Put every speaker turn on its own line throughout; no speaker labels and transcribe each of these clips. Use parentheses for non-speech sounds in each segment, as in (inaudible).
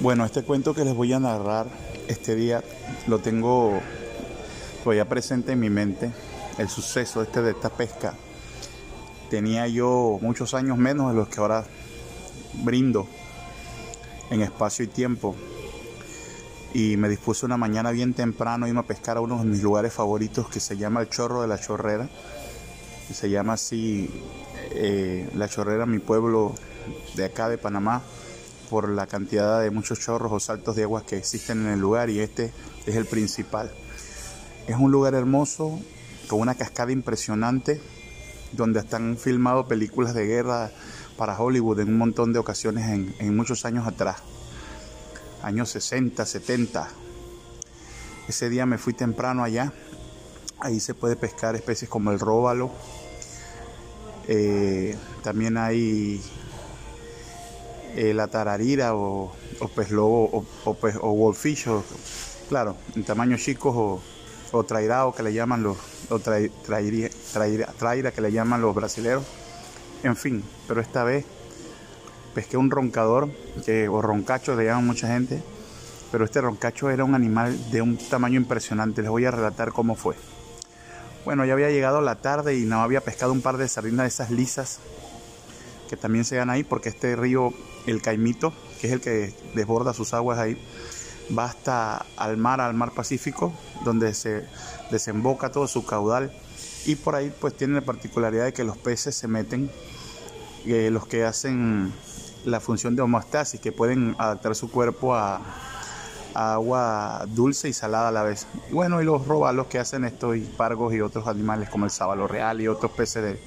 Bueno, este cuento que les voy a narrar este día lo tengo todavía presente en mi mente, el suceso este de esta pesca. Tenía yo muchos años menos de los que ahora brindo en espacio y tiempo. Y me dispuse una mañana bien temprano irme a pescar a uno de mis lugares favoritos que se llama el Chorro de la Chorrera. se llama así eh, La Chorrera, mi pueblo de acá de Panamá por la cantidad de muchos chorros o saltos de agua que existen en el lugar y este es el principal. Es un lugar hermoso, con una cascada impresionante, donde están filmado películas de guerra para Hollywood en un montón de ocasiones en, muchos años atrás, años 60, 70. Ese día me fui temprano allá, ahí se puede pescar especies como el róbalo, eh, también hay eh, la tararira o, o pez lobo o, o, wolfish, claro, en tamaño chicos o, o trairao que le llaman los, o que le llaman los brasileros. En fin, pero esta vez pesqué un roncador, que, o roncacho le llaman mucha gente, pero este roncacho era un animal de un tamaño impresionante. Les voy a relatar cómo fue. Bueno, ya había llegado la tarde y no había pescado un par de sardinas de esas lisas que también se dan ahí porque este río, el Caimito, que es el que desborda sus aguas ahí, va hasta al mar, al mar Pacífico, donde se desemboca todo su caudal y por ahí pues tiene la particularidad de que los peces se meten, eh, los que hacen la función de homeostasis, que pueden adaptar su cuerpo a, agua dulce y salada a la vez. Bueno, y los robalos que hacen esto, y pargos y otros animales como el sábalo real y otros peces de,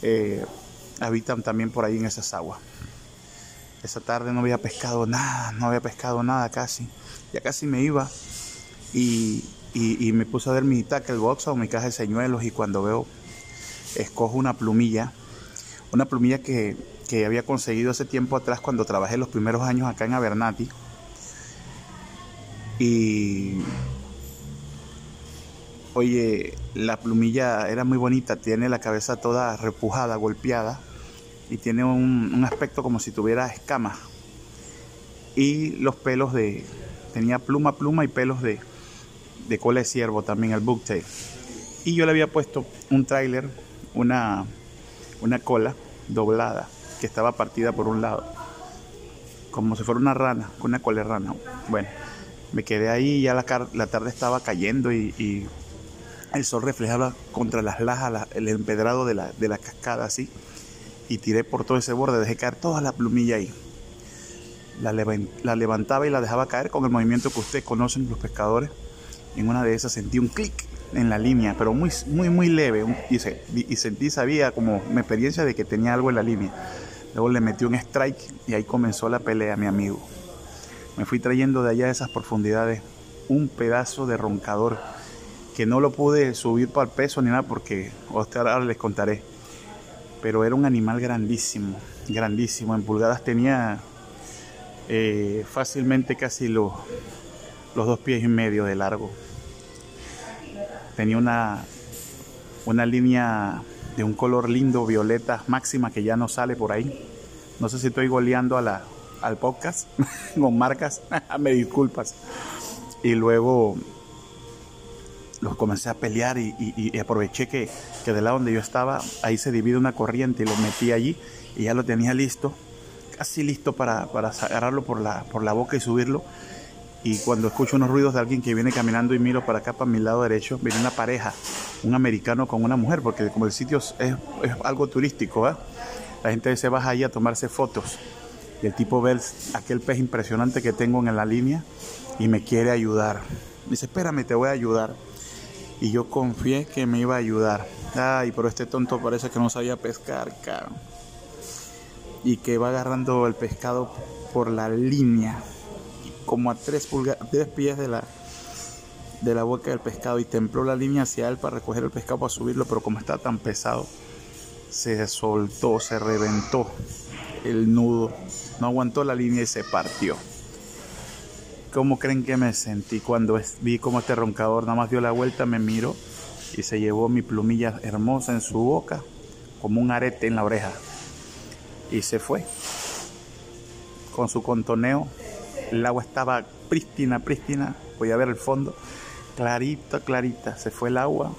eh, habitan también por ahí en esas aguas. Esa tarde no había pescado nada, no había pescado nada casi. Ya casi me iba y, me puse a ver mi tackle box o mi caja de señuelos y cuando veo, escojo una plumilla, una plumilla que, que había conseguido hace tiempo atrás cuando trabajé los primeros años acá en Abernati. Y oye, la plumilla era muy bonita, tiene la cabeza toda repujada, golpeada y tiene un, aspecto como si tuviera escamas. Y los pelos de. tenía pluma, pluma y pelos de, de cola de ciervo también, el booktail. Y yo le había puesto un trailer, una, una cola doblada que estaba partida por un lado, como si fuera una rana, con una cola de rana. Bueno, me quedé ahí, ya la, la tarde estaba cayendo y, el sol reflejaba contra las lajas, el empedrado de la, de la cascada así y tiré por todo ese borde, dejé caer toda la plumilla ahí. La, levantaba y la dejaba caer con el movimiento que ustedes conocen, los pescadores. En una de esas sentí un clic en la línea, pero muy, muy, muy leve. y, y, sentí, sabía como mi experiencia de que tenía algo en la línea. Luego le metí un strike y ahí comenzó la pelea, mi amigo. Me fui trayendo de allá de esas profundidades un pedazo de roncador que no lo pude subir para el peso ni nada porque ahora les contaré pero era un animal grandísimo, grandísimo. En pulgadas tenía eh, fácilmente casi los, los dos pies y medio de largo. Tenía una, una línea de un color lindo, violeta máxima, que ya no sale por ahí. No sé si estoy goleando a la, al podcast (laughs) con marcas, (laughs) me disculpas. Y luego los comencé a pelear y, aproveché que, que del lado donde yo estaba, ahí se divide una corriente y lo metí allí y ya lo tenía listo, casi listo para, para agarrarlo por la, por la boca y subirlo. Y cuando escucho unos ruidos de alguien que viene caminando y miro para acá, para mi lado derecho, viene una pareja, un americano con una mujer, porque como el sitio es, es algo turístico, ¿eh? la gente se baja ahí a tomarse fotos. Y el tipo ve aquel pez impresionante que tengo en la línea y me quiere ayudar. dice, espérame, te voy a ayudar y yo confié que me iba a ayudar. Ay, pero este tonto parece que no sabía pescar, caro. Y que va agarrando el pescado por la línea, como a tres, pulgadas, tres pies de la, de la boca del pescado y templó la línea hacia él para recoger el pescado para subirlo, pero como está tan pesado, se soltó, se reventó el nudo, no aguantó la línea y se partió. ¿Cómo creen que me sentí cuando vi cómo este roncador nada más dio la vuelta, me miró y se llevó mi plumilla hermosa en su boca como un arete en la oreja y se fue. Con su contoneo el agua estaba prístina, prístina, podía ver el fondo, clarita, clarita, se fue el agua,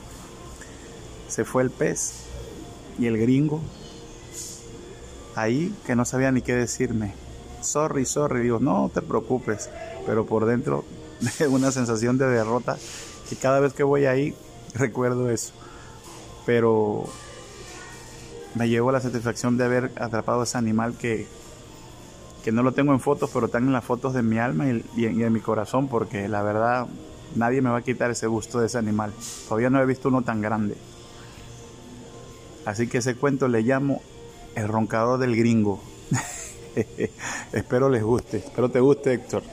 se fue el pez y el gringo, ahí que no sabía ni qué decirme, sorry, sorry, digo, no te preocupes, pero por dentro (laughs) una sensación de derrota y cada vez que voy ahí (laughs) recuerdo eso, pero me llevo la satisfacción de haber atrapado ese animal que, que no lo tengo en fotos, pero están en las fotos de mi alma y, y, en, mi corazón, porque la verdad nadie me va a quitar ese gusto de ese animal. Todavía no he visto uno tan grande. Así que ese cuento le llamo El roncador del gringo. (laughs) espero les guste, espero te guste Héctor.